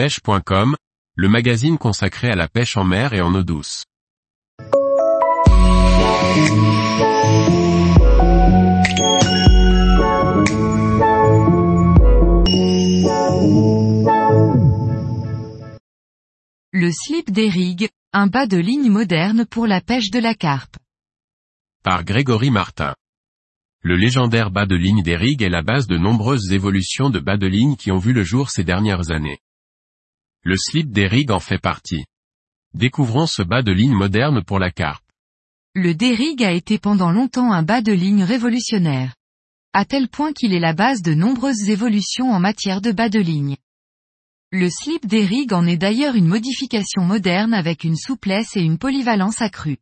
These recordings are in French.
pêche.com, le magazine consacré à la pêche en mer et en eau douce. Le slip des rigues, un bas de ligne moderne pour la pêche de la carpe. Par Grégory Martin. Le légendaire bas de ligne des rigues est la base de nombreuses évolutions de bas de ligne qui ont vu le jour ces dernières années. Le slip des rigues en fait partie. Découvrons ce bas de ligne moderne pour la carpe. Le Derrig a été pendant longtemps un bas de ligne révolutionnaire. À tel point qu'il est la base de nombreuses évolutions en matière de bas de ligne. Le slip Derrig en est d'ailleurs une modification moderne avec une souplesse et une polyvalence accrue.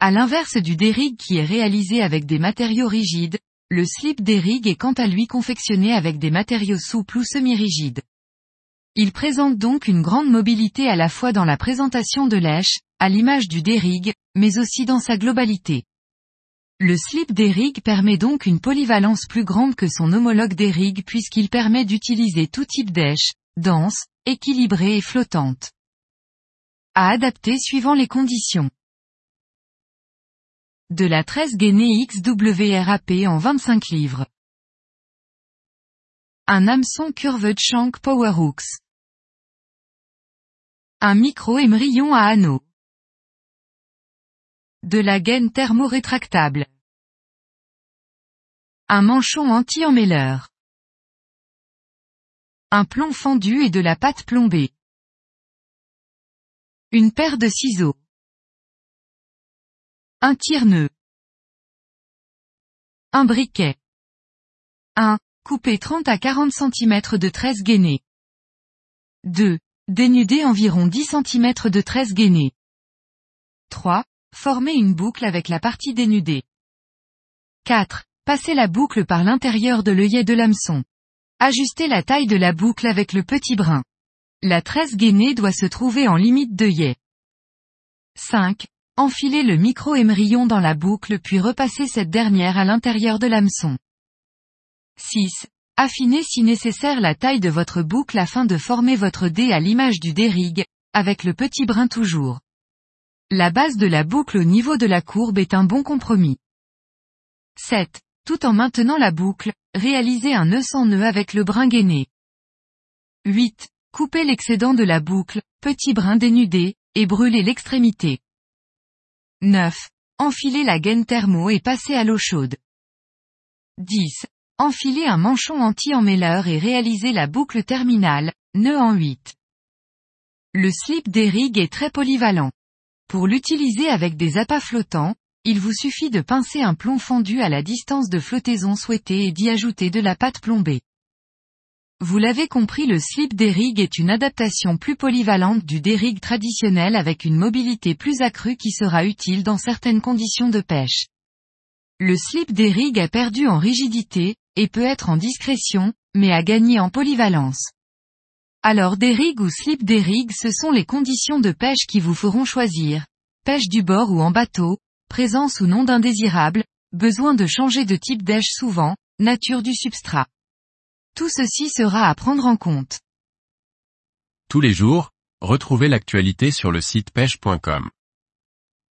À l'inverse du Derrig qui est réalisé avec des matériaux rigides, le slip Derrig est quant à lui confectionné avec des matériaux souples ou semi-rigides. Il présente donc une grande mobilité à la fois dans la présentation de l'èche, à l'image du Derrig, mais aussi dans sa globalité. Le slip Derrig permet donc une polyvalence plus grande que son homologue Derrig puisqu'il permet d'utiliser tout type d'èche, dense, équilibrée et flottante. À adapter suivant les conditions de la 13 gainée XWRAP en 25 livres. Un hameçon curved shank Powerhooks. Un micro émerillon à anneaux. De la gaine thermorétractable. Un manchon anti-emmêleur. Un plomb fendu et de la pâte plombée. Une paire de ciseaux. Un tire-nœud. Un briquet. 1. Couper 30 à 40 cm de tresse gainée. 2. Dénuder environ 10 cm de tresse gainée. 3. Former une boucle avec la partie dénudée. 4. Passer la boucle par l'intérieur de l'œillet de l'hameçon. Ajuster la taille de la boucle avec le petit brin. La tresse gainée doit se trouver en limite d'œillet. 5. Enfiler le micro-émerillon dans la boucle puis repasser cette dernière à l'intérieur de l'hameçon. 6. Affiner si nécessaire la taille de votre boucle afin de former votre dé à l'image du dérigue, avec le petit brin toujours. La base de la boucle au niveau de la courbe est un bon compromis. 7. Tout en maintenant la boucle, réaliser un nœud sans nœud avec le brin gainé. 8. Couper l'excédent de la boucle, petit brin dénudé, et brûler l'extrémité. 9. Enfiler la gaine thermo et passer à l'eau chaude. 10. Enfiler un manchon anti-emmêleur et réaliser la boucle terminale, nœud en 8. Le slip des rigues est très polyvalent. Pour l'utiliser avec des appâts flottants, il vous suffit de pincer un plomb fondu à la distance de flottaison souhaitée et d'y ajouter de la pâte plombée. Vous l'avez compris le slip Derrig est une adaptation plus polyvalente du Derrig traditionnel avec une mobilité plus accrue qui sera utile dans certaines conditions de pêche. Le slip Derrig a perdu en rigidité, et peut être en discrétion, mais a gagné en polyvalence. Alors Derrig ou slip Derrig ce sont les conditions de pêche qui vous feront choisir. Pêche du bord ou en bateau, présence ou non d'indésirables, besoin de changer de type d'èche souvent, nature du substrat. Tout ceci sera à prendre en compte. Tous les jours, retrouvez l'actualité sur le site pêche.com.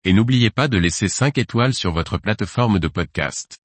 Et n'oubliez pas de laisser 5 étoiles sur votre plateforme de podcast.